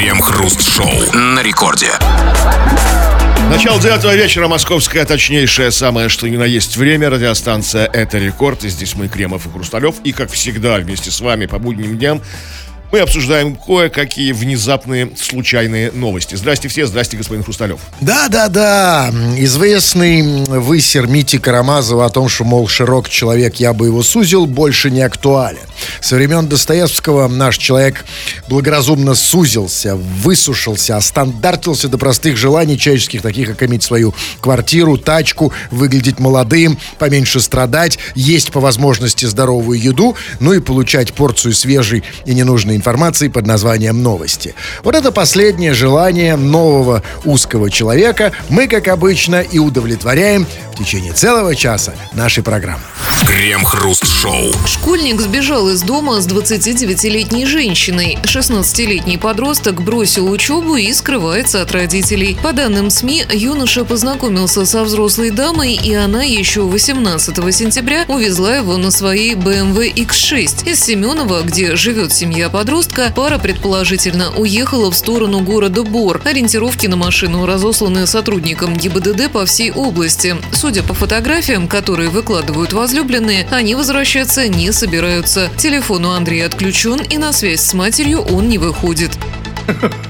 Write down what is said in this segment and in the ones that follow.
Крем-хруст-шоу на рекорде. Начало девятого вечера, московское, точнейшее, самое что ни на есть время. Радиостанция «Это рекорд». И здесь мы, Кремов и Хрусталев. И, как всегда, вместе с вами по будним дням мы обсуждаем кое-какие внезапные, случайные новости. Здрасте все, здрасте, господин Хрусталев. Да-да-да, известный высер Мити Карамазова о том, что, мол, широк человек, я бы его сузил, больше не актуален. Со времен Достоевского наш человек благоразумно сузился, высушился, остандартился до простых желаний человеческих, таких как иметь свою квартиру, тачку, выглядеть молодым, поменьше страдать, есть по возможности здоровую еду, ну и получать порцию свежей и ненужной информации под названием «Новости». Вот это последнее желание нового узкого человека мы, как обычно, и удовлетворяем в течение целого часа нашей программы. Крем-хруст-шоу. Школьник сбежал из дома с 29-летней женщиной. 16-летний подросток бросил учебу и скрывается от родителей. По данным СМИ, юноша познакомился со взрослой дамой, и она еще 18 сентября увезла его на своей BMW X6. Из Семенова, где живет семья подростка, пара предположительно уехала в сторону города Бор. Ориентировки на машину разосланы сотрудникам ГИБДД по всей области. Судя по фотографиям, которые выкладывают возлюбленные, они возвращаться не собираются. Телефон у Андрея отключен, и на связь с матерью он не выходит.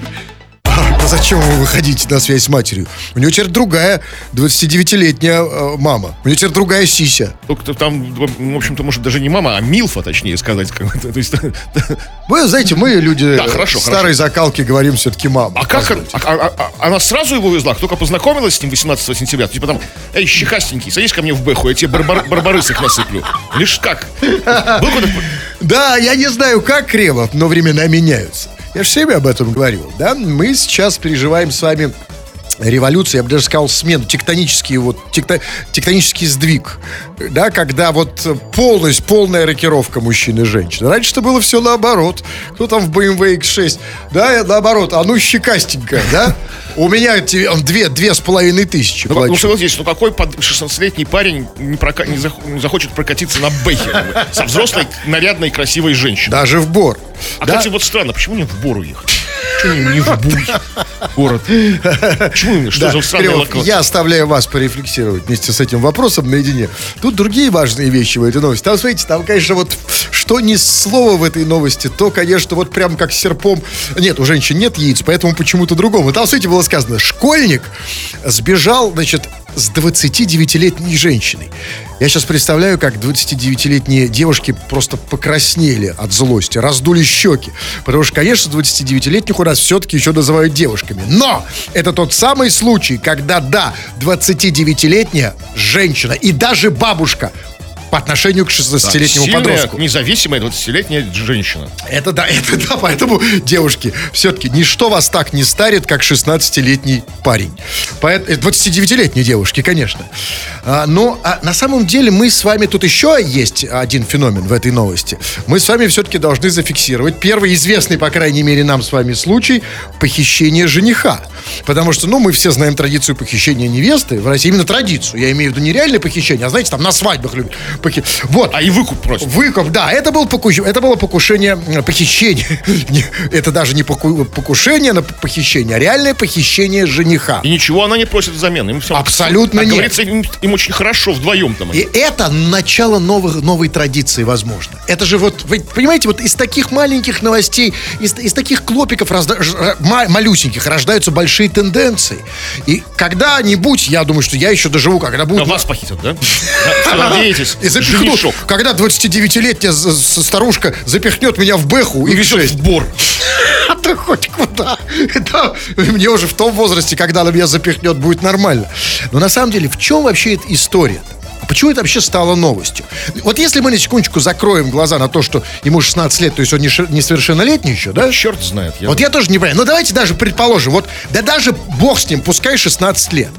А зачем вы выходите на связь с матерью? У него теперь другая 29-летняя э, мама. У него теперь другая сися. Только там, в общем-то, может, даже не мама, а Милфа, точнее сказать. То есть, Вы знаете, мы люди Да, хорошо, старой закалки говорим все-таки мама. а как? А, а- а- она сразу его увезла? Только познакомилась с ним 18 сентября? Типа там, эй, щекастенький, садись ко мне в бэху, я тебе барбар- барбарысок насыплю. Лишь как? Да, я не знаю, как Кремов, но времена меняются. Я же всеми об этом говорил, да? Мы сейчас переживаем с вами революцию, я бы даже сказал смену, тектонический вот, текто- тектонический сдвиг, да, когда вот полностью, полная рокировка мужчин и женщин. Раньше-то было все наоборот. Кто там в BMW X6, да, наоборот, а ну щекастенькая, да? У меня две, две с половиной тысячи Ну, ну согласитесь, ну какой под- 16-летний парень не, прока- не зах- не захочет прокатиться на бэхе со взрослой, нарядной, красивой женщиной? Даже в Бор. А, да? кстати, вот странно, почему не в Бору ехать? Почему не, в Буй город? Почему? Что Да, за локация? я оставляю вас порефлексировать вместе с этим вопросом наедине. Тут другие важные вещи в этой новости. Там, смотрите, там, конечно, вот что ни слова в этой новости, то, конечно, вот прям как серпом... Нет, у женщин нет яиц, поэтому почему-то другому. Там, смотрите, было сказано, школьник сбежал, значит, с 29-летней женщиной. Я сейчас представляю, как 29-летние девушки просто покраснели от злости, раздули щеки. Потому что, конечно, 29-летних у нас все-таки еще называют девушками. Но это тот самый случай, когда, да, 29-летняя женщина и даже бабушка по отношению к 16-летнему Сильная, подростку. независимая 20-летняя женщина. Это да, это да, поэтому, девушки, все-таки ничто вас так не старит, как 16-летний парень. Поэт- э, 29-летней девушки, конечно. А, но а, на самом деле мы с вами, тут еще есть один феномен в этой новости. Мы с вами все-таки должны зафиксировать первый известный, по крайней мере, нам с вами случай похищения жениха. Потому что, ну, мы все знаем традицию похищения невесты в России, именно традицию. Я имею в виду не реальное похищение, а, знаете, там на свадьбах любят. похи- Вот. А и выкуп просит. Выкуп, да, это, был покуш- это было покушение, э, похищение. Это даже не поку- покушение на похищение, а реальное похищение жениха. И ничего она не просит взамен. Им всё- Абсолютно как нет. говорится, им, им очень хорошо вдвоем там. И это начало новых, новой традиции, возможно. Это же вот, вы понимаете, вот из таких маленьких новостей, из, из таких клопиков разда- малюсеньких рождаются большие тенденции. И когда-нибудь, я думаю, что я еще доживу, когда А будут... вас похитят, да? Да, Надеетесь? И запихнут, когда 29-летняя з- з- старушка запихнет меня в бэху и в бор. А хоть куда? Это мне уже в том возрасте, когда она меня запихнет, будет нормально. Но на самом деле, в чем вообще эта история? Почему это вообще стало новостью? Вот если мы на секундочку закроем глаза на то, что ему 16 лет, то есть он несовершеннолетний еще, да? Черт знает. Я... Вот я тоже не понимаю. Ну, давайте даже предположим, вот, да даже бог с ним, пускай 16 лет.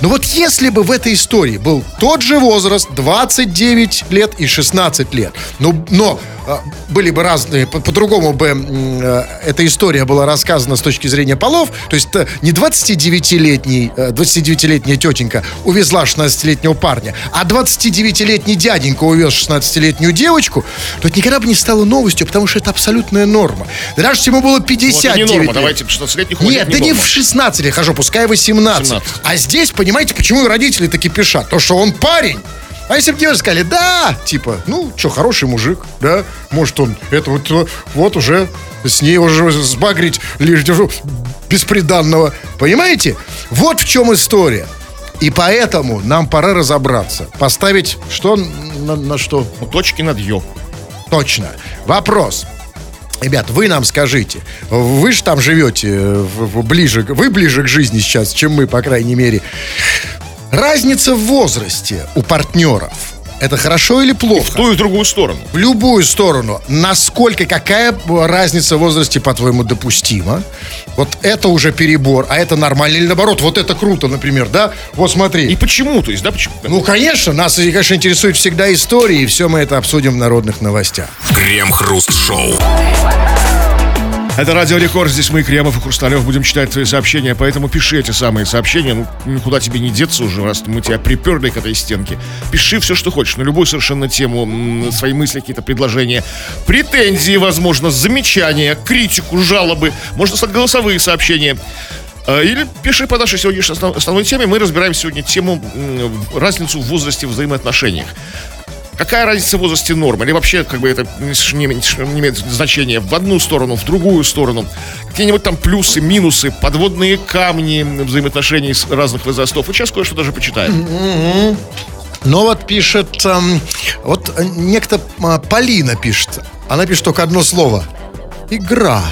Но вот если бы в этой истории был тот же возраст, 29 лет и 16 лет, ну, но а, были бы разные, по- по-другому бы м, э, эта история была рассказана с точки зрения полов, то есть э, не 29-летний, э, 29-летняя тетенька увезла 16-летнего парня, а 29-летний дяденька увез 16-летнюю девочку, то это никогда бы не стало новостью, потому что это абсолютная норма. Даже если ему было Вот это 59 не норма, лет. давайте 16 ходит, Нет, да не в 16 лет хожу, пускай 18. 17. А здесь, понимаете, почему и родители таки пишат? То, что он парень. А если бы девушка сказали, да, типа, ну, что, хороший мужик, да, может он, это вот, вот уже с ней уже сбагрить лишь держу бесприданного. Понимаете? Вот в чем история. И поэтому нам пора разобраться. Поставить что на, на что? Ну, точки над ё. Точно. Вопрос. Ребят, вы нам скажите, вы же там живете э, ближе, вы ближе к жизни сейчас, чем мы, по крайней мере. Разница в возрасте у партнеров. Это хорошо или В плохо? ту и в другую сторону. В любую сторону. Насколько, какая разница в возрасте, по-твоему, допустима? Вот это уже перебор, а это нормально. Или наоборот, вот это круто, например, да? Вот смотри. И почему, то есть, да, почему? Ну, конечно, нас, конечно, интересует всегда истории, и все мы это обсудим в народных новостях. Крем-хруст-шоу. Это Радио Рекорд, здесь мы, Кремов и Хрусталев, будем читать твои сообщения, поэтому пиши эти самые сообщения, ну, никуда тебе не деться уже, раз мы тебя приперли к этой стенке. Пиши все, что хочешь, на любую совершенно тему, свои мысли, какие-то предложения, претензии, возможно, замечания, критику, жалобы, можно слать голосовые сообщения. Э, Или пиши по нашей сегодняшней основ- основной теме. Мы разбираем сегодня тему разницу в возрасте в взаимоотношениях. Какая разница в возрасте нормы? Или вообще, как бы это не, не- имеет значения в одну сторону, в другую сторону? Какие-нибудь там плюсы, минусы, подводные камни взаимоотношений разных возрастов. Вот сейчас кое-что даже почитаем. Но вот пишет, эм, вот э, некто а, Полина пишет. Она пишет только одно слово. Игра.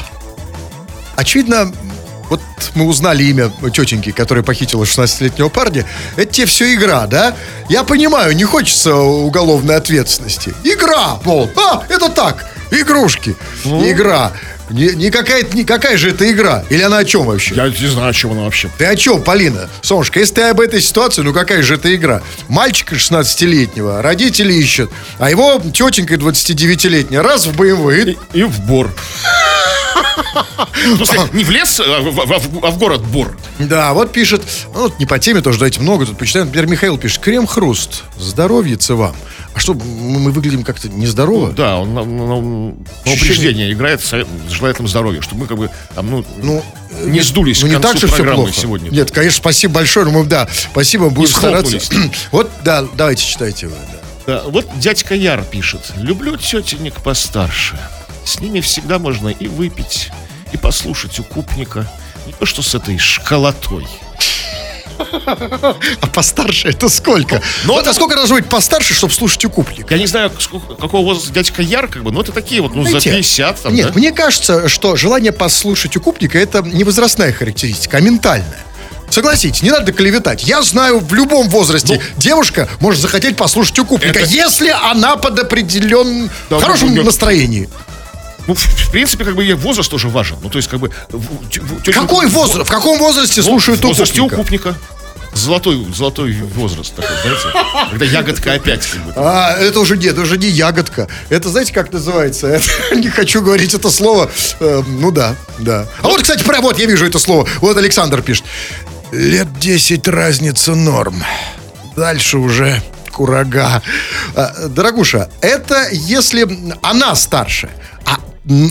Очевидно, вот мы узнали имя тетеньки, которая похитила 16-летнего парня. Это тебе все игра, да? Я понимаю, не хочется уголовной ответственности. Игра, пол. А, это так, игрушки. Игра. Не, не какая, не какая же это игра? Или она о чем вообще? Я не знаю, о чем она вообще. Ты о чем, Полина? Солнышко, если ты об этой ситуации, ну какая же это игра? Мальчика 16-летнего, родители ищут, а его тетенька 29-летняя раз в БМВ. и- И в бор. Смысле, не в лес, а в, а в город бор. Да, вот пишет, ну, вот не по теме тоже, дайте много, тут почитаем. Например, Михаил пишет, крем-хруст, здоровьице вам. А что, мы, выглядим как-то нездорово? Да, он на упреждение играет, желает им здоровья, чтобы мы как бы там, ну, Ну, не сдулись ну, не так же все программы плохо. сегодня. Нет, конечно, спасибо большое, но мы, да, спасибо, будем стараться. Вот, да, давайте читайте вы, да. Да, вот дядька Яр пишет. Люблю тетенек постарше. С ними всегда можно и выпить, и послушать укупника. Не то, что с этой школотой. А постарше это сколько? Ну, Ну, вот это- сколько должно быть постарше, чтобы слушать укупник? Я не знаю, сколько- какого возраста дядька Яр, как бы, но это такие вот, ну, за Знаете, 50 там, Нет, да? мне кажется, что желание послушать укупника это не возрастная характеристика, а ментальная. Согласитесь, не надо клеветать. Я знаю, в любом возрасте девушка может захотеть послушать укупника, Ну, Это- если она под определенным Да, в хорошем ну, ну, настроении. Ну, в, в принципе, как бы и возраст тоже важен. Ну, то есть, как бы... тётеньку- Какой возраст? В каком возрасте Ну, слушают в возрасте укупника? укупника. Золотой, золотой возраст такой, знаете? Когда ягодка опять как бы. А, это уже нет, это уже не ягодка. Это, знаете, как называется? Это, не хочу говорить это слово. Э, ну да, да. А вот, кстати, прям вот я вижу это слово. Вот Александр пишет. Лет 10 разница норм. Дальше уже курага. А, дорогуша, это если она старше.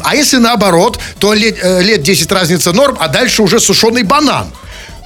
А, если наоборот, то лет, э, лет 10 разница норм, а дальше уже сушеный банан.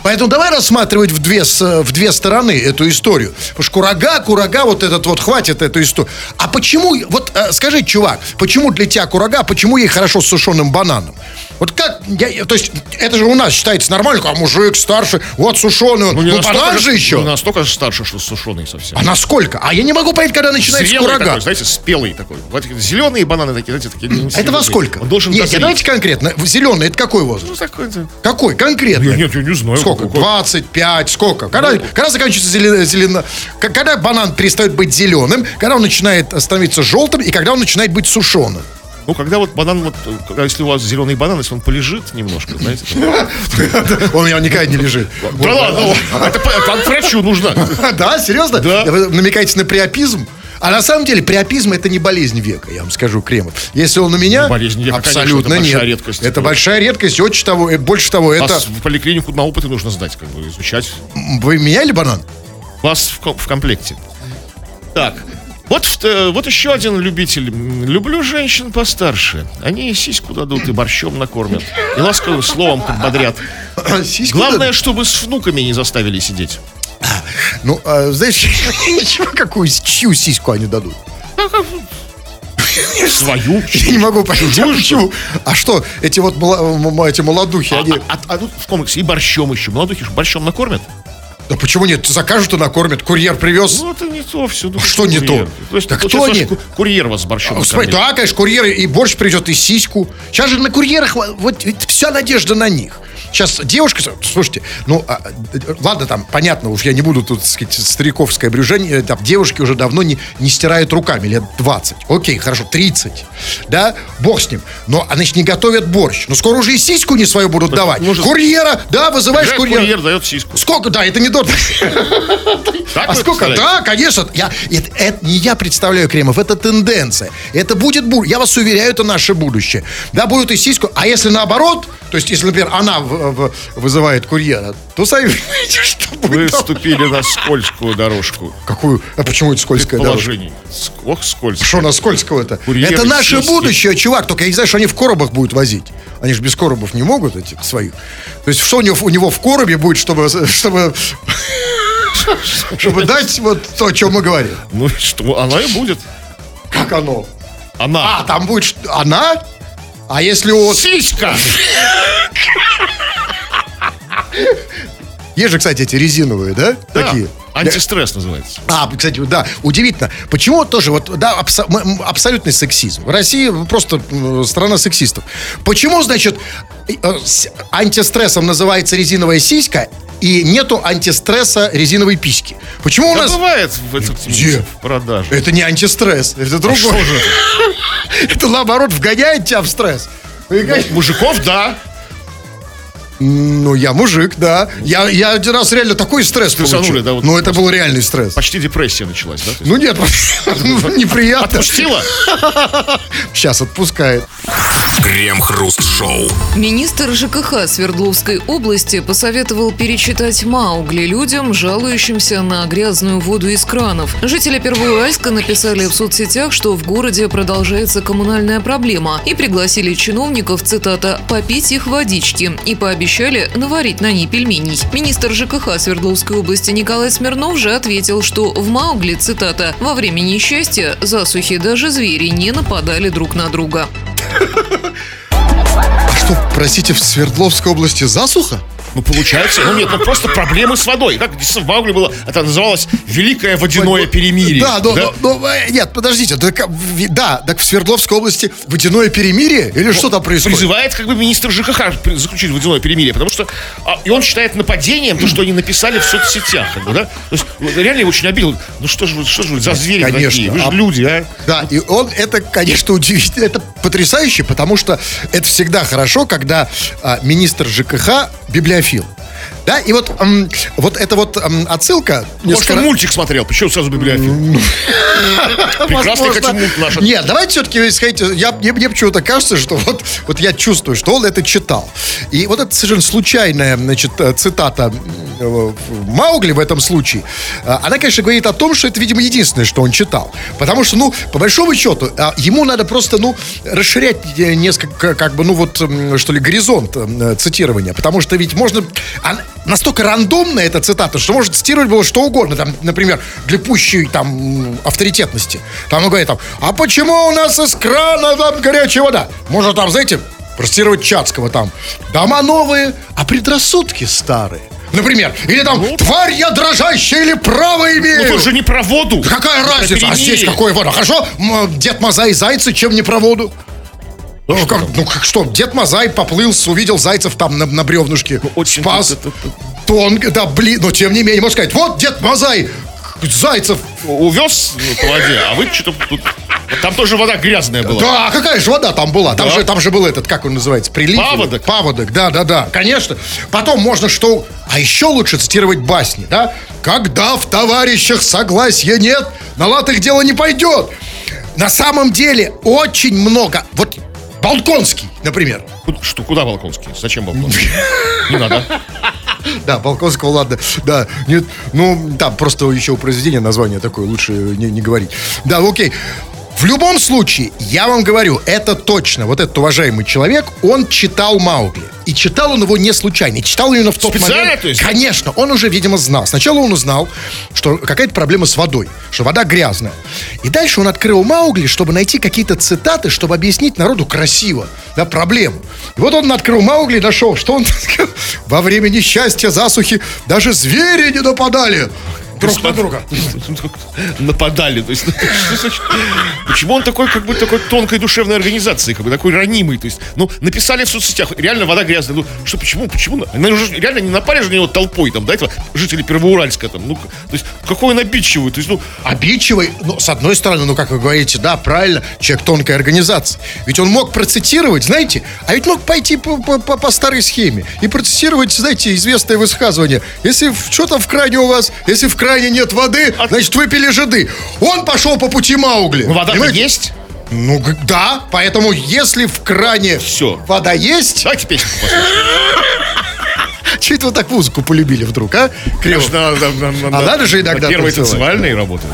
Поэтому давай рассматривать в две, с- в две стороны эту историю. Потому что курага, курага, вот этот вот, хватит эту историю. А почему, вот э, скажи, чувак, почему для тебя курага, почему ей хорошо с сушеным бананом? Вот как, я- то есть, это же у нас считается нормально, а мужик старше, вот сушеный, ну, настолько банан же еще. Не настолько старше, что сушеный совсем. А насколько? А я не могу понять, когда начинается Зрелый курага. такой, знаете, спелый такой. Вот зеленые бананы такие, знаете, такие. А это во сколько? Он должен Нет, дозреть. давайте конкретно. Зеленый, это какой возраст? Ну, такой. Какой? Конкретно. Нет, нет, я не знаю. Сколько? Какой- 25, сколько? Когда, когда заканчивается зелено, зелено- к- Когда банан перестает быть зеленым, когда он начинает становиться желтым и когда он начинает быть сушеным. Ну, когда вот банан, вот, если у вас зеленый банан, если он полежит немножко, знаете. Он у меня никогда не лежит. Да ладно, это как врачу нужно. Да, серьезно? Да. Вы намекаете на приопизм? А на самом деле приопизм это не болезнь века, я вам скажу, Кремов. Если он у меня, Ну, болезнь века, абсолютно конечно, это нет. большая редкость. Это большая редкость, очень того, больше того, это... Вас в поликлинику на опыты нужно сдать, как бы изучать. Вы меняли банан? Вас в, в комплекте. Так, вот, э, вот еще один любитель. Люблю женщин постарше. Они сиську дадут, и борщом накормят. И ласковым словом подбодрят. Главное, чтобы с внуками не заставили сидеть. Ну, а, знаешь, ничего, какую, чью сиську они дадут? Свою. Я не могу понять, а почему? А что, эти вот эти молодухи, А, они... а- а тут в комиксе и борщом еще. Молодухи ж борщом накормят. Да почему нет? Закажут и накормят. Курьер привез. Ну, это не то все. Ну, Что не курьер? то? То есть, Да кто не- ку- Курьер вас с борщом Господи, накормит. да, конечно, курьеры и борщ придет, и сиську. Сейчас же на курьерах во- вот ведь вся надежда на них. Сейчас девушка, слушайте, ну, а, ладно, там, понятно, уж я не буду тут, так сказать, стариковское брюжение, э, там, девушки уже давно не, не стирают руками, лет 20. Окей, хорошо, 30, да, бог с ним. Но, а, значит, не готовят борщ. Ну, скоро уже и сиську не свою будут давать. может- Курьера, да, вызываешь Приезжает курьера. курьер дает сиську. Сколько, да, это не дорого. А сколько? Да, конечно. Я, это, не я представляю, Кремов, это тенденция. Это будет, бу- я вас уверяю, это наше будущее. Да, будут и сиську. А если наоборот, то есть, если, например, она вызывает курьера, то сами понимаете, что Вы будет. там. ступили на скользкую дорожку Какую? А почему это скользкая дорожка? Ох, скользко. Что на скользкого-то? Это наше будущее, чувак. Только я не знаю, что они в коробах будут возить. Они же без коробов не могут, этих своих. То есть, что у него, у него в коробе будет, чтобы, чтобы, чтобы дать вот то, о чем мы говорим. Ну что, она и будет. Как оно? Она. А, там будет она? А если у... Сиська! Есть же, кстати, эти резиновые, да? Да, Такие. Антистресс называется. А, кстати, да, удивительно. Почему тоже вот, да, абсо- абсолютный сексизм. Россия просто страна сексистов. Почему, значит, э, антистрессом называется резиновая сиська и нету антистресса резиновой письки? Почему у Да нас... бывает в, этот, Где? в продаже. Это не антистресс, это другое. что же Это, наоборот, вгоняет тебя в стресс. Мужиков, да. Ну, я мужик, да. Я, я один раз реально такой стресс получил. да, вот ну, это был реальный стресс. Почти депрессия началась, да? Ну, нет, неприятно. Отпустила? Сейчас отпускает. Крем-хруст-шоу. Министр ЖКХ Свердловской области посоветовал перечитать Маугли людям, жалующимся на грязную воду из кранов. Жители Первоуральска написали в соцсетях, что в городе продолжается коммунальная проблема и пригласили чиновников, цитата, «попить их водички» и пообещали наварить на ней пельменей. Министр ЖКХ Свердловской области Николай Смирнов же ответил, что в Маугли, цитата, «во время несчастья, засухи даже звери не нападали друг на друга». А что, простите, в Свердловской области засуха? Ну, получается, ну нет, ну просто проблемы с водой. Как в Маугли было, это называлось Великое водяное перемирие. Да, но, но- но, э, нет, подождите, так, в- да, так в Свердловской области водяное перемирие? Или что там происходит? Призывает как бы министр ЖКХ заключить водяное перемирие, потому что а, и он считает нападением то, что они написали в соцсетях, как бы, да? То есть реально его очень обидел. Ну что же что же за звери Конечно, такие? Вы же а- люди, а? Да, и он, это, конечно, удивительно, это потрясающе, потому что это всегда хорошо, когда а, министр ЖКХ библиофил. Да, и вот, м, вот эта вот м, отсылка... Может, несколько он мультик смотрел, почему сразу библиофил? Прекрасный Возможно. хотим мульт наш. Нет, давайте все-таки сказать, я, мне, мне почему-то кажется, что вот, вот я чувствую, что он это читал. И вот это совершенно случайная, значит, э, цитата э, Маугли в этом случае, э, она, конечно, говорит о том, что это, видимо, единственное, что он читал. Потому что, ну, по большому счету, а, ему надо просто, ну, расширять несколько, как бы, ну, вот, что ли, горизонт цитирования. Потому что ведь можно... она настолько рандомная эта цитата, что может цитировать было что угодно. Там, например, для пущей там авторитетности. Там он говорит там, а почему у нас из крана там горячая вода? Можно там, знаете, процитировать Чацкого там. Дома новые, а предрассудки старые. Например, или там, тварь я дрожащая или право имею. Ну, тут же не про воду. Какая разница? А здесь какое вода? Хорошо, Дед Мазай зайцы, чем не про воду? Ну, как, ну как что, Дед Мазай поплыл, увидел зайцев там на, на бревнушке, очень спас. это- Тонко, да, блин, но тем не менее, можно сказать, вот Дед Мазай зайцев. Увез ну, по воде, а вы что-то тут... Там тоже вода грязная была. Да, а какая же вода там была? Там, Да. же, там же был этот, как он называется, прилив? Паводок. Паводок, да, да, да, конечно. Потом можно что... А еще лучше цитировать басни, да? Когда в товарищах согласия нет, на лад их дело не пойдет. На самом деле очень много... Вот Балконский, например. Что, куда Балконский? Зачем Балконский? Не надо. Да, Балконского, ладно. Да, нет, ну, там просто еще у произведения название такое, лучше не, не говорить. Да, окей. В любом случае, я вам говорю, это точно. Вот этот уважаемый человек, он читал Маугли. И читал он его не случайно. И читал именно в тот Специально, момент. то есть? Конечно, он уже, видимо, знал. Сначала он узнал, что какая-то проблема с водой, что вода грязная. И дальше он открыл Маугли, чтобы найти какие-то цитаты, чтобы объяснить народу красиво, да, проблему. И вот он открыл Маугли и нашел, что он во время несчастья, засухи даже звери не нападали друг на друга. Нападали. То есть, ну, почему он такой, как бы такой тонкой душевной организации, как бы такой ранимый? То есть, ну, написали в соцсетях, реально вода грязная. Ну, что, почему, почему? Они уже реально не напали же на него толпой, там, до этого жители Первоуральска, там, ну, то есть, какой он обидчивый, то есть, ну, Обидчивый, ну, с одной стороны, ну, как вы говорите, да, правильно, человек тонкой организации. Ведь он мог процитировать, знаете, а ведь мог пойти по, по, по- по старой схеме и процитировать, знаете, известное высказывание. Если что-то в кране у вас, если в кране нет воды, значит, выпили жиды. Он пошел по пути Маугли. ну, вода есть. Ну, да, поэтому если в кране Всё. вода есть, Давайте песню послушаем. Что это вы так музыку полюбили вдруг, а? Криво. Конечно, на- на- на- А на- надо же иногда на Первые танцевальные работают.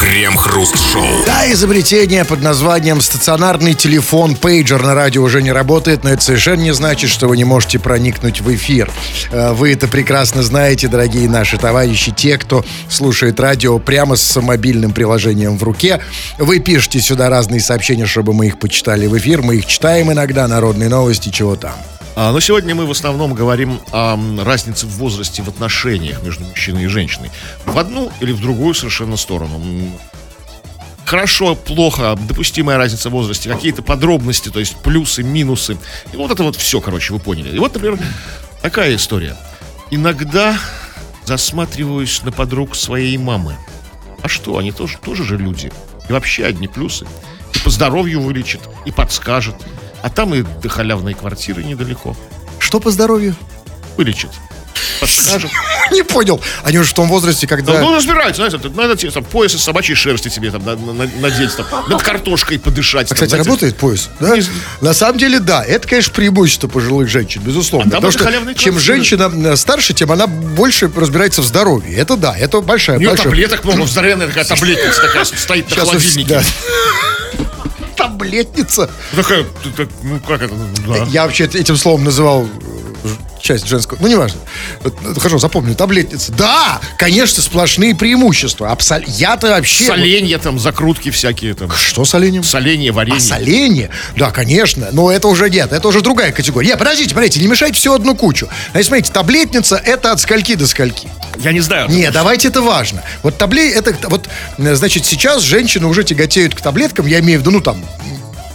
Крем-хруст-шоу. Да, изобретение под названием стационарный телефон пейджер на радио уже не работает, но это совершенно не значит, что вы не можете проникнуть в эфир. Э, Вы это прекрасно знаете, дорогие наши товарищи, те, кто слушает радио прямо с мобильным приложением в руке. Вы пишете сюда разные сообщения, чтобы мы их почитали в эфир. Мы их читаем иногда, народные новости, чего там. А, но сегодня мы в основном говорим о разнице в возрасте в отношениях между мужчиной и женщиной. В одну или в другую совершенно сторону. Хорошо, плохо, допустимая разница в возрасте, какие-то подробности, то есть плюсы, минусы. И вот это вот все, короче, вы поняли. И вот, например, такая история. Иногда засматриваюсь на подруг своей мамы. А что, они тоже, тоже же люди. И вообще одни плюсы. И по здоровью вылечит, и подскажет. А там и до халявной квартиры недалеко. Что по здоровью? Вылечит. Не понял. Они уже в том возрасте, когда... Ну, разбираются, знаете, там, надо тебе там пояс из собачьей шерсти тебе там на- на- надеть, там, над картошкой подышать. А, там, кстати, знаете. работает пояс? Да? Не- На самом деле, да. Это, конечно, преимущество пожилых женщин, безусловно. А Потому что чем квартиры. женщина э, старше, тем она больше разбирается в здоровье. Это да, это большая, У нее большая... таблеток много, здоровенная такая таблетница такая стоит на холодильнике. да. Таблетница. Такая, т- т- ну как это, ну, да. Я вообще этим словом называл э, часть женского. Ну, неважно. Э, Хорошо, запомню. Таблетница. Да, конечно, сплошные преимущества. Абсол... Я-то вообще... Соленья там, закрутки всякие там. Что с оленем? Соленье, варенье. А соленье? Да, конечно. Но это уже нет, это уже другая категория. Нет, подождите, подождите, не мешайте все одну кучу. Значит, смотрите, таблетница это от скольки до скольки. Я не знаю. Не, давайте это важно. Вот табле... это вот, э, значит, сейчас женщины уже тяготеют к таблеткам, я имею в виду, ну там,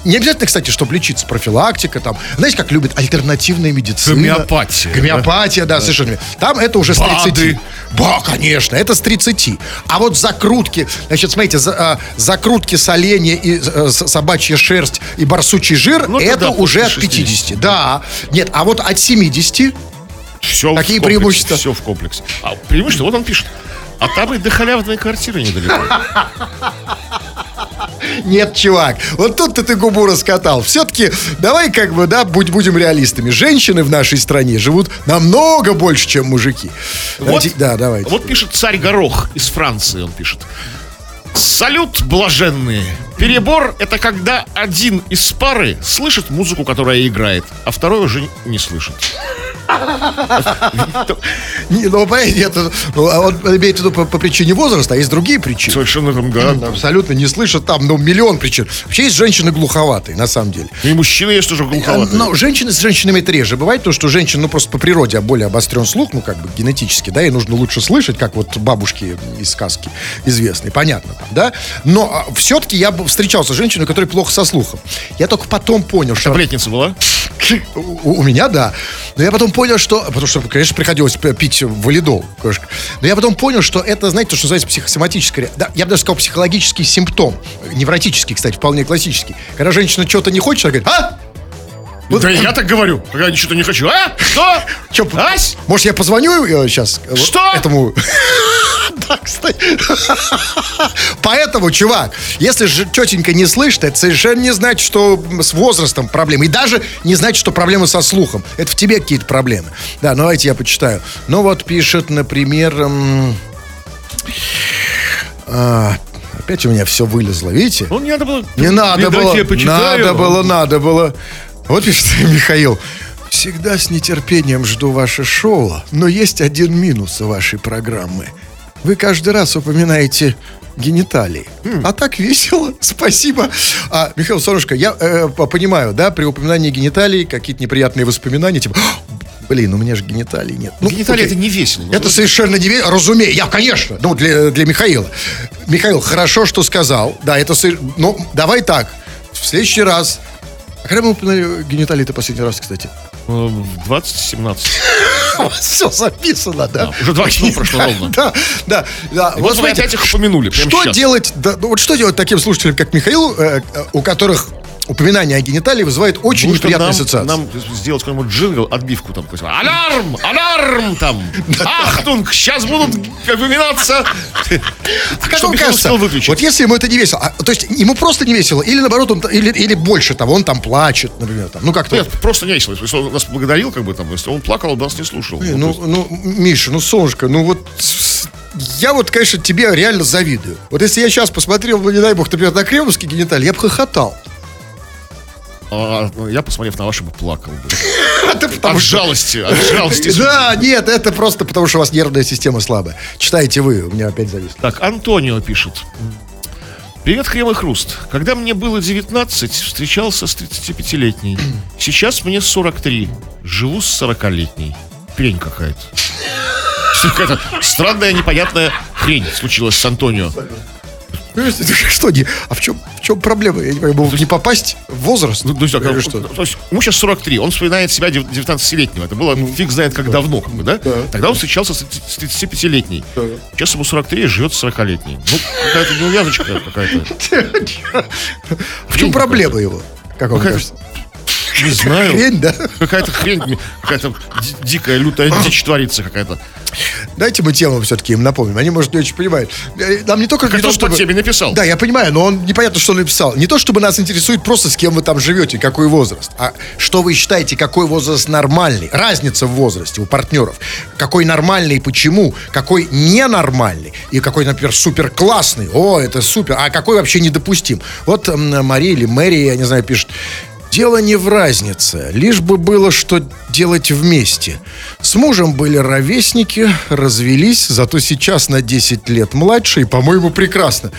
не обязательно, кстати, чтобы лечиться, профилактика там. Знаете, как любят альтернативная медицина. Гомеопатия, Гомеопатия, да, совершенно. верно. Там это уже с БАДы. 30. Да, конечно, это с 30. А вот закрутки, значит, смотрите, за- а, закрутки соленья и с- собачья шерсть и барсучий жир, Ну, это да, уже от 50. Да. Нет, а вот от 70 Все Какие преимущества? Все в комплексе. А преимущество, вот он пишет. А там и до халявной квартиры недалеко. Нет, чувак, вот тут ты, ты губу раскатал. Все-таки давай как бы, да, будь, будем реалистами. Женщины в нашей стране живут намного больше, чем мужики. Вот, Давайте- да, давайте. Вот пишет царь Горох из Франции, он пишет. Салют, блаженные. Перебор – это когда один из пары слышит музыку, которая играет, а второй уже не слышит. Не, ну, это, ну, а он имеет в виду по, по причине возраста, а есть другие причины. Совершенно там, да. Абсолютно не слышат там, ну, миллион причин. Вообще есть женщины глуховатые, на самом деле. И мужчины есть тоже глуховатые. Но женщины с женщинами это реже. Бывает то, что женщин, ну, просто по природе более обострен слух, ну, как бы генетически, да, и нужно лучше слышать, как вот бабушки из сказки известные, понятно там, да. Но все-таки я встречался с женщиной, которая плохо со слухом. Я только потом понял, что... Таблетница была? У, у меня, да. Но я потом понял, что... Потому что, конечно, приходилось пить валидол. конечно. Но я потом понял, что это, знаете, то, что называется психосоматическое... Да, я бы даже сказал психологический симптом. Невротический, кстати, вполне классический. Когда женщина что-то не хочет, она говорит, а? Да я так говорю, когда я что-то не хочу. А? Что? Чё, Ась? Может, я позвоню сейчас? Что? Этому... Да, кстати. Поэтому, чувак, если же тетенька не слышит, это совершенно не значит, что с возрастом проблемы. И даже не значит, что проблемы со слухом. Это в тебе какие-то проблемы. Да, ну давайте я почитаю. Ну вот пишет, например... м, а, опять у меня все вылезло, видите? Ну, не надо было. Не надо Видать, было. Надо было, надо было. Вот пишет Михаил. Всегда с нетерпением жду ваше шоу, но есть один минус у вашей программы. Вы каждый раз упоминаете гениталии. А так весело. Спасибо. А, Михаил Солнышко, я э, по- понимаю, да, при упоминании гениталий какие-то неприятные воспоминания, типа, «А, блин, у меня же гениталий нет. Ну, Гениталии окей. это не весело. Это совершенно не ве- разумею. Я, конечно. Ну, для, для Михаила. Михаил, хорошо, что сказал. Да, это... Ну, давай так. В следующий раз... А когда мы упоминали гениталии это последний раз, кстати? Э, В 2017. У вас все записано, да? Да, уже 20 минут прошло ровно. Да, да, да. Вот смотрите, опять их упомянули Что сейчас. делать, да, ну, вот что делать таким слушателям, как Михаил, э, э, у которых упоминание о гениталии вызывает очень что неприятные нам, ассоциации? нам сделать какой-нибудь джингл, отбивку там. Alarm! Alarm! Там! Ахтунг! Сейчас будут упоминаться! А Михаил кажется, вот если ему это не весело, а, то есть ему просто не весело, или наоборот, он, или, или больше того, он там плачет, например, там, ну как-то. Нет, просто не весело. Если он нас благодарил, как бы там, если он плакал, он нас не слушал. Ну, Ну, ну, Миша, ну, солнышко, ну вот я вот, конечно, тебе реально завидую. Вот если я сейчас посмотрел, ну, не дай бог, например, на кремовский гениталий, я бы хохотал. А, ну, я, посмотрев на ваши, бы плакал. бы. От жалости, от жалости. Да, нет, это просто потому, что у вас нервная система слабая. Читайте вы, у меня опять зависло. Так, Антонио пишет. Привет, Крем и Хруст. Когда мне было 19, встречался с 35-летней. Сейчас мне 43. Живу с 40-летней. Хрень какая-то. Какая-то странная, непонятная хрень случилась с Антонио. Что, не, а в чем, в чем проблема? Я не понимаю, не попасть в возраст? Ну, то есть, Или что? то есть, ему сейчас 43, он вспоминает себя дев- 19-летнего. Это было ну, фиг знает как давно, как бы, да? Да. Тогда он встречался с 30 с 35-летней. Да. Сейчас ему 43, живет с 40-летней. Ну, какая-то неувязочка какая-то. В чем проблема его? Как вам кажется? Не знаю. Хрень, да? Какая-то хрень, какая-то ди- дикая, лютая дичь творится какая-то. Дайте мы тему все-таки им напомним. Они, может, не очень понимают. Э, Нам не только... Как не то, теме написал. Да, я понимаю, но он непонятно, что он написал. Не то, чтобы нас интересует просто, с кем вы там живете, какой возраст, а что вы считаете, какой возраст нормальный. Разница в возрасте у партнеров. Какой нормальный и почему, какой ненормальный и какой, например, супер классный. О, это супер. А какой вообще недопустим. Вот Мария или Мэри, я не знаю, пишет. Дело не в разнице, лишь бы было что делать вместе. С мужем были ровесники, развелись, зато сейчас на 10 лет младше, и, по-моему, прекрасно.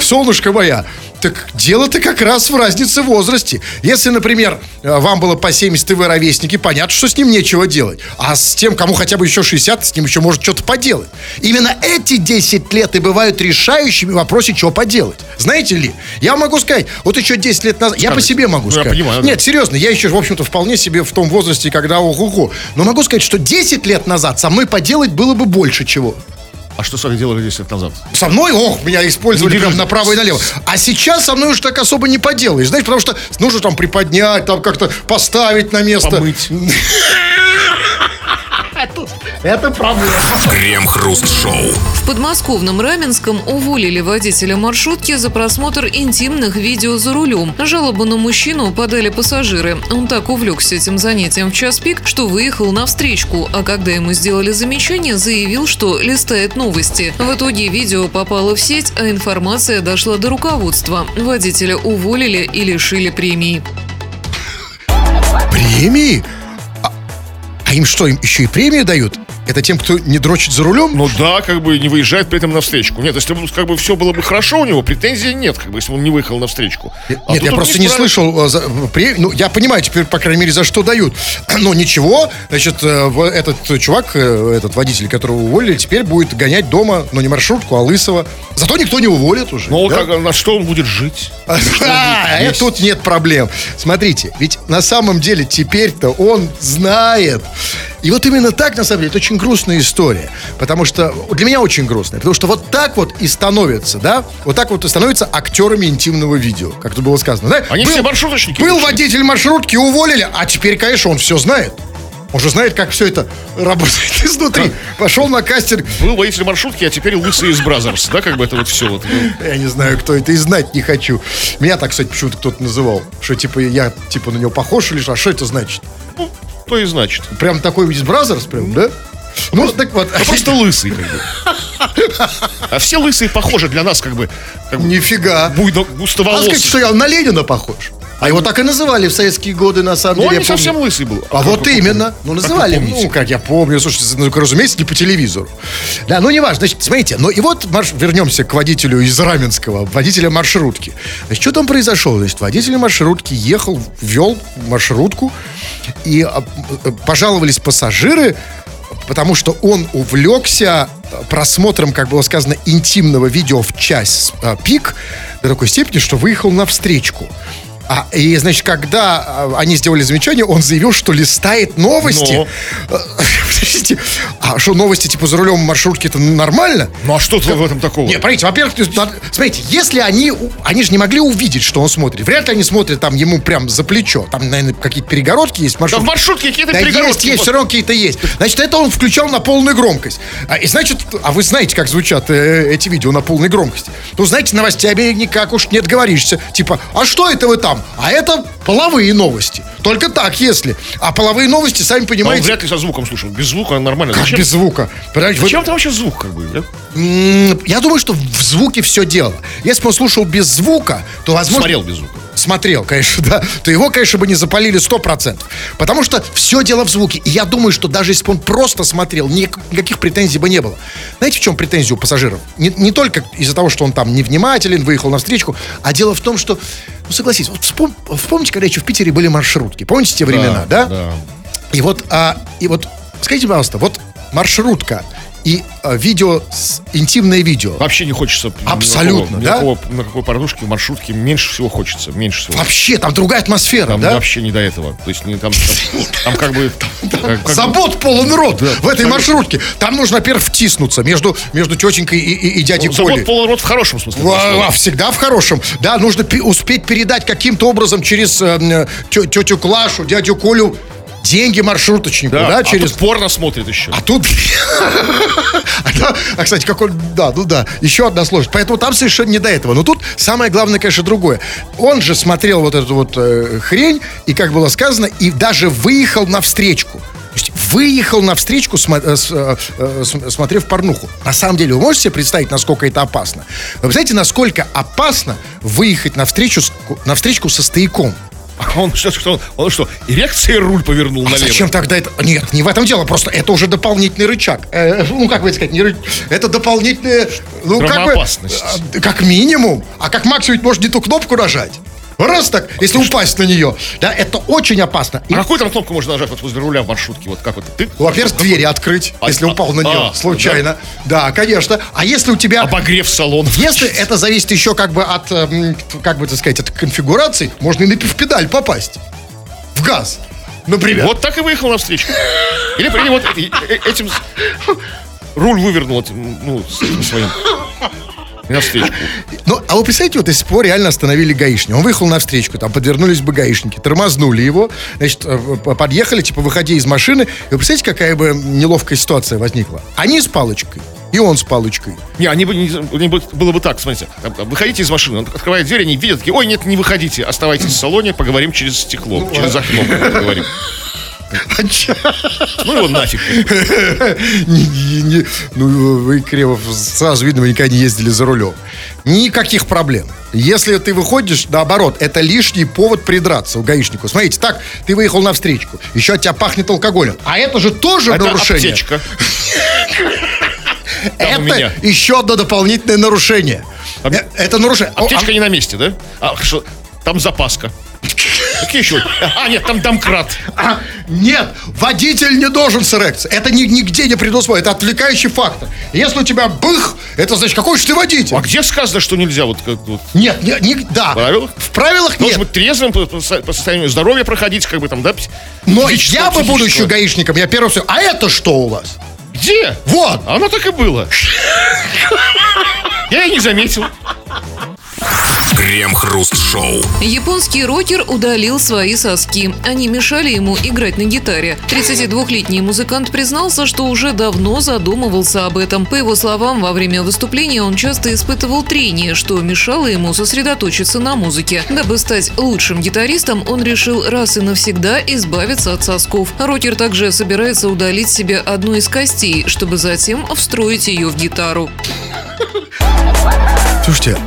Солнышко моя, так дело-то как раз в разнице в возрасте. Если, например, э, вам было по 70, и вы ровесники, понятно, что с ним нечего делать. А с тем, кому хотя бы еще 60, с ним еще может что-то поделать. Именно эти 10 лет и бывают решающими в вопросе, что поделать. Знаете ли, я могу сказать, вот еще 10 лет назад, я по Скажите. себе могу Ну, я сказать. понимаю, да. Нет, серьезно, я еще, в общем-то, вполне себе в том возрасте, когда ого-го. Но могу сказать, что 10 лет назад со мной поделать было бы больше чего. А что с вами делали 10 лет назад? Со мной, ох, меня использовали прям направо и налево. А сейчас со мной уж так особо не поделаешь. Знаешь, потому что нужно там приподнять, там как-то поставить на место. Помыть. Это проблема. Крем-хруст-шоу. В подмосковном Раменском уволили водителя маршрутки за просмотр интимных видео за рулем. Жалобу на мужчину подали пассажиры. Он так увлекся этим занятием в час пик, что выехал на встречку, а когда ему сделали замечание, заявил, что листает новости. В итоге видео попало в сеть, а информация дошла до руководства. Водителя уволили и лишили премии. Премии? А, а им что, им еще и премию дают? Это тем, кто не дрочит за рулем? Ну да, как бы не выезжает при этом на встречку. Нет, если бы как бы все было бы хорошо у него, претензий нет, как бы, если он не выехал на встречку. А Нет, я просто не слышал. э, за- пре- ну, я понимаю теперь, по крайней мере, за что дают. Но ничего, значит, э, этот чувак, э, этот водитель, которого уволили, теперь будет гонять дома, но не маршрутку, а лысого. Зато никто не уволит уже. Ну, да? как, на что он будет жить? А, э, тут нет проблем. Смотрите, ведь на самом деле теперь-то он знает. И вот именно так, на самом деле, это очень грустная история. Потому что, для меня очень грустная. Потому что вот так вот и становятся, да, вот так вот и становятся актерами интимного видео, как тут было сказано. Да? Они все маршруточники Был вышли. водитель маршрутки, уволили, а теперь, конечно, он все знает. Он же знает, как все это работает изнутри. Пошел на кастинг. Был водитель маршрутки, а теперь лысый из Brazzers, да, как бы это вот все вот. ну. Я не знаю, кто это, и знать не хочу. Меня так, кстати, почему-то кто-то называл. Что, типа, я, типа, на него похож или что? А что это значит? То и значит. Прям такой из Brazzers, прям, да? Ну, так вот. Ну, просто лысый, как бы. А все лысые похожи для нас, как бы, как Нифига. буйно, А сказать, что я на Ленина похож. А его так и называли в советские годы, на самом Ну, деле. он не совсем лысый был. А как вот именно. Ну, Как называли. помните? Ну, как я помню. Слушайте, ну, разумеется, не по телевизору. Да, ну, не важно. Значит, смотрите, ну, и вот марш... вернемся к водителю из Раменского, водителя маршрутки. Значит, что там произошло? Значит, водитель маршрутки ехал, вел маршрутку, и а, э, пожаловались пассажиры, потому что он увлекся э, просмотром, как было сказано, интимного видео в час э, пик до такой степени, что выехал на встречку. А, и, значит, когда а, они сделали замечание, он заявил, что листает новости. Но. Э, Подождите, а что, новости, типа, за рулем маршрутки, это нормально? Ну, а что тут в этом такого? Нет, смотрите, во-первых, есть, смотрите, если они, они же не могли увидеть, что он смотрит. Вряд ли они смотрят там ему прям за плечо. Там, наверное, какие-то перегородки есть. Да в маршрутки. маршрутке какие-то Да есть, перегородки. есть, Вот. все равно какие-то есть. Значит, это он включал на полную громкость. А, и значит, а вы знаете, как звучат э, эти видео на полной громкости. Ну, знаете, новостями никак уж не отговоришься. Типа, а что это вы там? А это половые новости. Только так, если. А половые новости, сами А он понимаете, вряд ли со звуком слушал. Без звука нормально. как Зачем, без звука. Понимаете, вы- зачем там вообще звук, как бы, да? Я думаю, что в звуке все дело. Если бы он слушал без звука, то возможно... Смотрел без звука. Смотрел, конечно, да. То его, конечно, бы не запалили 100%. Потому что все дело в звуке. И я думаю, что даже если бы он просто смотрел, ник- никаких претензий бы не было. Знаете, в чем претензия у пассажиров? Не, не только из-за того, что он там невнимателен, выехал на встречку, а дело в том, что, ну согласитесь, вот вспом- вспомните, когда еще в Питере были маршрутки. Помните те времена, да? Да. И вот, а, и вот, скажите, пожалуйста, вот маршрутка и а, видео, с, интимное видео. Вообще не хочется. Абсолютно, никакого, да? никакого- на какой порнушке, маршрутке меньше всего хочется. Меньше всего. Вообще, там другая атмосфера, Там да? вообще не до этого. То есть не, там, там, там как бы... как- как бы- Забот полон рот в этой маршрутке. Там нужно, во-первых, втиснуться между, между тетенькой и, и- и дядей Ну, Забот полон рот в хорошем смысле. А, а, всегда в хорошем. Да, нужно пе- успеть передать каким-то образом через э, тетю Клашу, дядю Колю деньги маршруточнику, да, Да, а через... тут порно смотрит еще. А тут... А, а, кстати, какой... Да, ну да, еще одна сложность. Поэтому там совершенно не до этого. Но тут самое главное, конечно, другое. Он же смотрел вот эту вот э, хрень, и, как было сказано, и даже выехал на встречку. То есть выехал на встречку, э, э, см- смотрев порнуху. На самом деле, вы можете себе представить, насколько это опасно? Вы знаете, насколько опасно выехать на встречу, на встречку со стояком? А он что, что, он, он что, эрекцией руль повернул А налево? зачем тогда это? Нет, не в этом дело, просто это уже дополнительный рычаг. Э, ну, как бы сказать, не ры- это дополнительная, ну, как бы, а, как минимум. А как максимум можно не ту кнопку нажать. Раз так, если упасть на нее. Да, это очень опасно. И, А какую там кнопку можно нажать вот возле руля в маршрутке? Вот как вот? Ты? во-первых, двери открыть, А, если а, упал на нее а, случайно. Да? конечно. А если у тебя... Обогрев салона. Если это зависит еще как бы от, эм, как бы так сказать, от конфигурации, можно и на педаль попасть. В газ. Например. Вот так и выехал навстречу. Или, или вот э- э- этим руль вывернул ну, своим. И навстречу. Ну, а вы представляете, вот если бы его реально остановили гаишники. Он выехал на встречку, там подвернулись бы гаишники, тормознули его, значит, э, подъехали, типа, выходя из машины. И вы представляете, какая бы неловкая ситуация возникла? Они с палочкой, и он с палочкой. Не, они бы, не, не бы- было бы так, смотрите, выходите из машины, он открывает дверь, они видят, такие, ой, нет, не выходите, оставайтесь в салоне, поговорим через стекло, через окно поговорим. Ну его нафиг. Ну, вы, Кремов, сразу видно, вы никогда не ездили за рулем. Никаких проблем. Если ты выходишь, наоборот, это лишний повод придраться у гаишнику. Смотрите, так, ты выехал на встречку, еще от тебя пахнет алкоголем. А это же тоже Это нарушение. аптечка. Там Это еще одно дополнительное нарушение. Э, Это нарушение. О, Аптечка а- не на месте, да? А что, там запаска. Какие еще? А, нет, там домкрат. А, нет, водитель не должен с эрекцией. Это ни- нигде не предусмотрено. Это отвлекающий фактор. Если у тебя бых, это значит, какой же ты водитель? А где сказано, что нельзя вот как вот Нет, не, не- да. В правилах? В правилах Должен нет. быть трезвым по, по по состоянию здоровья проходить, как бы там, да? Но я бы буду еще гаишником. Я первый все. А это что у вас? Где? Вот. Оно так и было. Я и не заметил. Крем-хруст-шоу. Японский рокер удалил свои соски. Они мешали ему играть на гитаре. 32-летний музыкант признался, что уже давно задумывался об этом. По его словам, во время выступления он часто испытывал трение, что мешало ему сосредоточиться на музыке. Дабы стать лучшим гитаристом, он решил раз и навсегда избавиться от сосков. Рокер также собирается удалить себе одну из костей, чтобы затем встроить ее в гитару. Слушайте,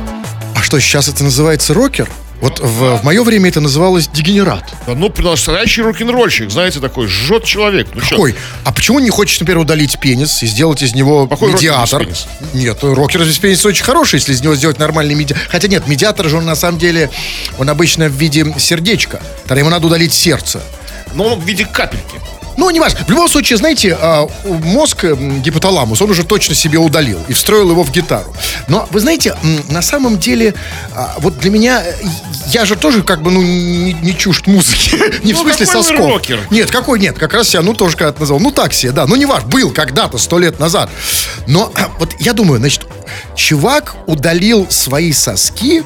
а что, сейчас это называется рокер? Вот в, в мое время это называлось дегенерат. Да, Ну, настоящий рок-н-ролльщик, знаете, такой жжет человек. Ну, чё? Какой? А почему не хочешь, например, удалить пенис и сделать из него Какой рокер медиатор? без пениса? Нет, рокер без пениса очень хороший, если из него сделать нормальный медиатор. Хотя нет, медиатор же он на самом деле, он обычно в виде сердечка. Тогда ему надо удалить сердце. Но он в виде капельки. Ну, не важно. В любом случае, знаете, а, мозг, гипоталамус, он уже точно себе удалил и встроил его в гитару. Но, вы знаете, на самом деле, а, вот для меня, э, я же тоже как бы, ну, не, не чужд музыки. Не в Ну, смысле какой вы сосков. рокер? Нет, какой нет, как раз себя, ну, тоже когда-то назвал. Ну, так себе, да. Ну, не важно, был когда-то, сто лет назад. Но а, вот я думаю, значит, чувак удалил свои соски,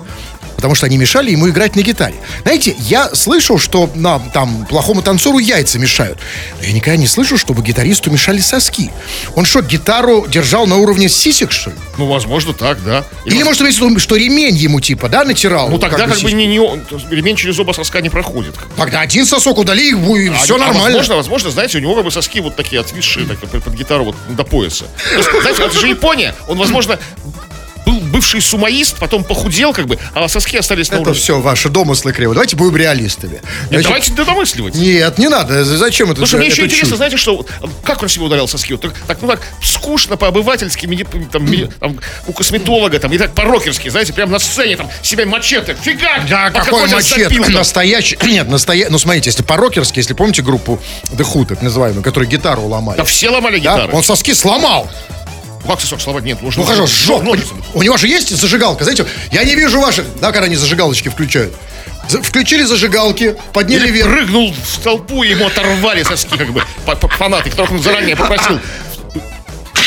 потому что они мешали ему играть на гитаре. Знаете, я слышал, что на, там плохому танцору яйца мешают. Но я никогда не слышал, чтобы гитаристу мешали соски. Он что, гитару держал на уровне сисек, что ли? Ну, возможно, так, да. Или, может, имеется в виду, что ремень ему, типа, да, натирал? Ну, тогда как бы сиськи? не, не он- ремень через оба соска не проходит. Тогда один сосок удали, и будет все А- а нормально. возможно, возможно, знаете, у него как бы соски вот такие отвисшие так, под гитару вот до пояса. То есть, знаете, это же Япония. Он, возможно, был бывший сумоист, потом похудел, как бы, а соски остались на Это уровне. все ваши домыслы криво. Давайте будем реалистами. Нет, Значит, давайте домысливать. Нет, не надо. Зачем это? Потому что мне еще интересно, чушь? знаете, что как он себе ударил соски? Вот так, так, ну так, скучно по-обывательски, там, там, у косметолога, там, и так по-рокерски, знаете, прям на сцене, там, себя мачете, фига! Да, какой мачет? Настоящий. Нет, настоящий. Ну, смотрите, если по-рокерски, если помните группу The Hood, так называемую, которые гитару ломали. Да все ломали Да? гитары. Он соски сломал. Как сосок сломать? Нет, нужно... Ну хорошо, сжег. У него же есть зажигалка, знаете, я не вижу ваших, да, когда они зажигалочки включают. Включили зажигалки, подняли Или вверх. прыгнул в толпу, и ему оторвали соски, как бы, фанаты, которых он заранее попросил.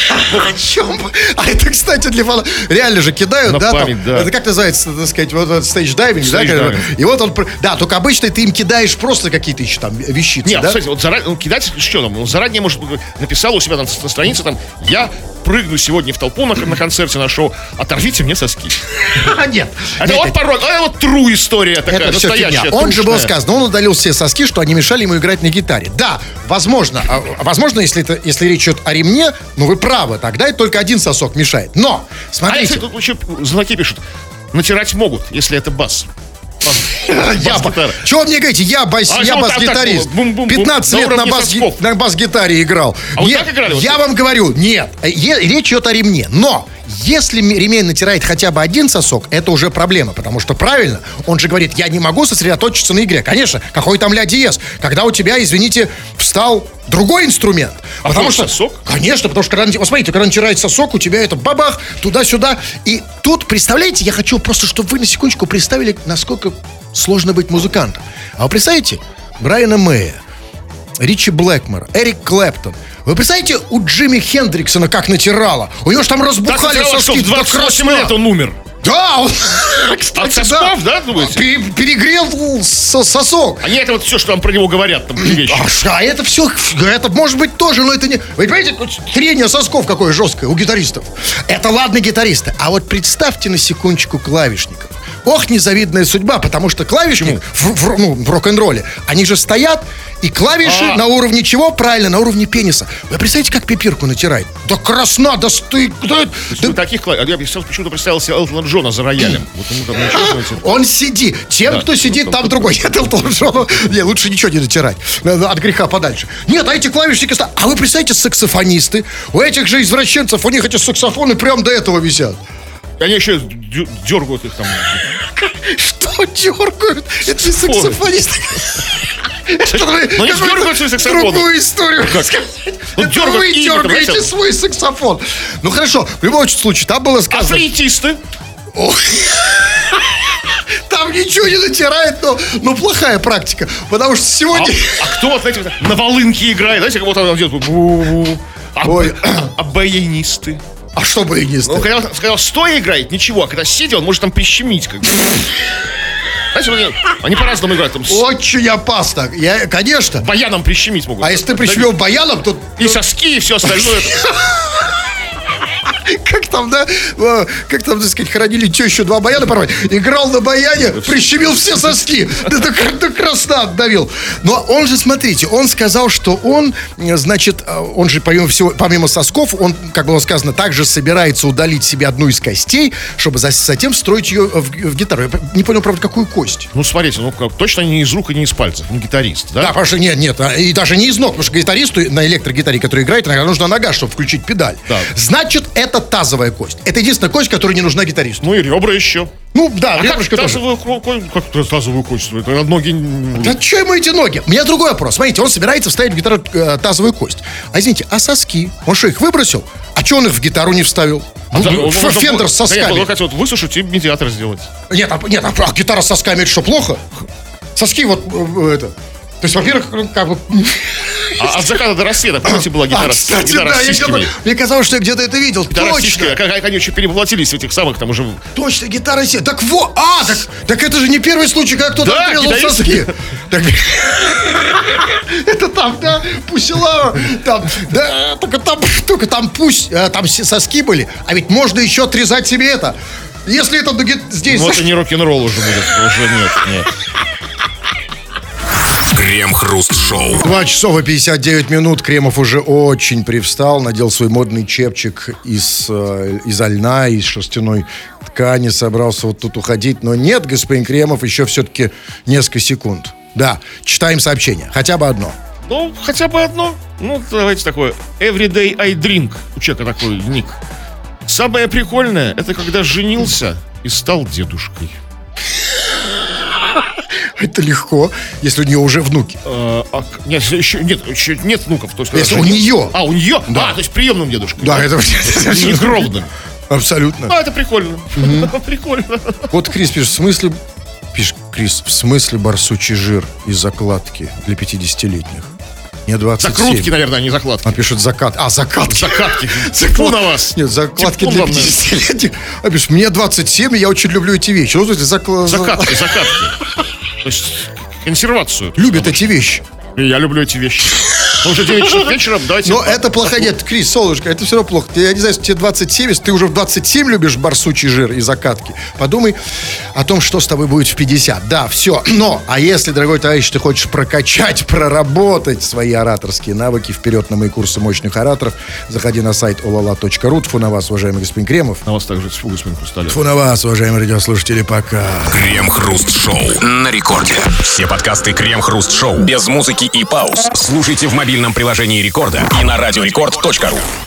О чем? А это, кстати, для фана... Реально же кидают, На да? там? память, да. Это как называется, так сказать, вот этот stage diving, да? Stage diving. И вот он... Да, только обычно ты им кидаешь просто какие-то еще там вещицы, Нет, да? кстати, вот заранее, ну, кидать, что там, он заранее, может, написал у себя там на странице, там, я прыгну сегодня в толпу на, на концерте на шоу, оторвите мне соски. А, нет. Это Нет, вот порой, а вот true история такая, Это настоящая. Он же был сказано, он удалил все соски, что они мешали ему играть на гитаре. Да, возможно, а, возможно, если это, если речь идет о ремне, ну вы правы, тогда это только один сосок мешает. Но, А если смотрите, тут еще знаки пишут, натирать могут, если это бас. я, бас-гитара. чего вы мне говорите, я, бас, А я вот бас-гитарист. так, бум-бум-бум, 15 на лет на, бас, на бас-гитаре играл. А вот Нет, так играли? Вот я так? вам говорю, нет, е- речь идет о ремне. Но, если ремень натирает хотя бы один сосок, это уже проблема, потому что правильно, он же говорит, я не могу сосредоточиться на игре. Конечно, какой там ля диез, когда у тебя, извините, встал другой инструмент. А потому что, сосок? Конечно, потому что, когда, вот смотрите, когда натирает сосок, у тебя это бабах, туда-сюда. И тут, представляете, я хочу просто, чтобы вы на секундочку представили, насколько сложно быть музыкантом. А вы представляете, Брайана Мэя, Ричи Блэкмор, Эрик Клэптон. Вы представляете, у Джимми Хендриксона как натирало? У него же там Так разбухали что соски в до 28 красна. лет он умер. Да, он, От кстати, сосков, да, думаете? Пе- Перегрел со- сосок. А не это вот все, что там про него говорят, там, вещи. А, а это все, это может быть тоже, но это не... Вы понимаете, трение сосков какое жесткое у гитаристов. Это ладно гитаристы. А вот представьте на секундочку клавишников. Ох, незавидная судьба, потому что клавишник в, в- ну, в рок-н-ролле, они же стоят, и клавиши А. на уровне чего? Правильно, на уровне пениса. Вы представляете, как пипирку натирает? Да красна, да стык, да- да- Ну, таких кла- Я почему-то представил себе Элтона Джона за роялем. Вот ему там ничего, знаете, Он сидит. Тем, Да. кто сидит, там другой. Нет, Элтон Джону- Не, лучше ничего не натирать. Надо От греха подальше. Нет, а эти клавишники... А вы представляете, саксофонисты? У этих же извращенцев, у них эти саксофоны прям до этого висят. Они еще дергают их там. Что дергают? Это же саксофонист. Ну, не дергают свой саксофон. Другую историю. Ну, Это вы дергаете свой саксофон. Ну хорошо, в любом случае, там было А сказано... флейтисты? Там ничего не натирает, но, но плохая практика. Потому что А, сегодня... а кто вот, знаете, на волынке играет? Знаете, как вот он идет. А, Ой. а баянисты? А что бы и не Ну, стать? когда сказал, стоя играет, ничего, а когда сидя, он может там прищемить. Как. Знаете, они- по-разному играют. Там, Очень опасно. Я, конечно. баяном прищемить могут. А если ты прищемил баяном, то И соски, и все остальное. как там, да, как там, так сказать, хоронили тещу два баяна порвать. Играл на баяне, прищемил все соски. Да до, кр- до красна отдавил. Но он же, смотрите, он сказал, что он, значит, э, он же помимо всего, помимо сосков, он, как было сказано, также собирается удалить себе одну из костей, чтобы за- затем встроить ее в, в гитару. Я не понял, правда, какую кость. Ну, смотрите, ну, точно не из рук и не из пальцев. Он гитарист, да? Да, потому что нет, нет, а, и даже не из ног, потому что гитаристу на электрогитаре, который играет, иногда нужна нога, чтобы включить педаль. Да. Значит, это тазовая кость. Это единственная кость, которая не нужна гитаристу. Ну, и ребра еще. Ну, да, А как ребрышко тоже. тазовую ко- как это тазовую кость? Это ноги... Да что ему эти ноги? У меня другой вопрос. Смотрите, он собирается вставить в гитару э, тазовую кость. А извините, а соски? Он что, их выбросил? А что он их в гитару не вставил? А да, Ну, он- Фендер с Нет, сосками. он хотел вот высушить и медиатор сделать. Нет, а, нет, а, а гитара с сосками это что, плохо? Соски вот э, это. То есть, во-первых, как бы... А от заката до рассвета, помните, была гитара, А, кстати, гитара да, я когда- мне казалось, что я где-то это видел. Гитара Точно. сиськами, как, они еще перевоплотились в этих самых там уже... Точно, гитара се. Так во, а, так, так это же не первый случай, когда кто-то Да, отрезал соски. Так, это там, да, Пусилава, там, да, только там, только там пусть, э, там соски были, а ведь можно еще отрезать себе это. Если это здесь... Ну, это не рок-н-ролл уже будет. Уже нет, нет. Крем-хруст-шоу. Два часов и 59 минут. Кремов уже очень привстал, надел свой модный чепчик из, э, из льна, из шерстяной ткани, собрался вот тут уходить. Но нет, господин Кремов, еще все-таки несколько секунд. Да, читаем сообщение. Хотя бы одно. Ну, хотя бы одно. Ну, давайте такое. Everyday I drink. У человека такой ник. Самое прикольное, это когда женился и стал дедушкой. Это легко, если у нее уже внуки. А, а нет, еще, нет, еще нет внуков. То есть, Если у нее. А, у нее? Да. А, то есть приемным дедушкой. Да, это... Не кровным. Абсолютно. А, это прикольно. Прикольно. Вот Крис пишет, в смысле... Пишет Крис, в смысле барсучий жир из закладки для 50-летних? Мне 27. Закрутки, наверное, а не закладки. Он пишет закат. А, закатки. Закатки. Фу на вас. Нет, закладки для вам, наверное. 50-летних. А, пишет, мне 27, и я очень люблю эти вещи. Ну, то есть закла- Закатки, закатки. То есть консервацию. Любят эти вещи. Я люблю эти вещи. Уже 9 часов вечера, давайте... Но это плохо. Нет, Крис, солнышко, это все равно плохо. Я не знаю, если тебе 27, если ты уже в 27 любишь барсучий жир и закатки, подумай о том, что с тобой будет в 50. Да, все. Но, а если, дорогой товарищ, ты хочешь прокачать, проработать свои ораторские навыки, вперед на мои курсы мощных ораторов, заходи на сайт olala.ru. Тфу на вас, уважаемый господин Кремов. На вас также тьфу, господин Хрусталев. Тфу на вас, уважаемые радиослушатели, пока. Крем-хруст-шоу. На рекорде. Все подкасты Крем-хруст-шоу без музыки и пауз. Слушайте в мобильном приложении Рекорда и на радиорекорд.ру.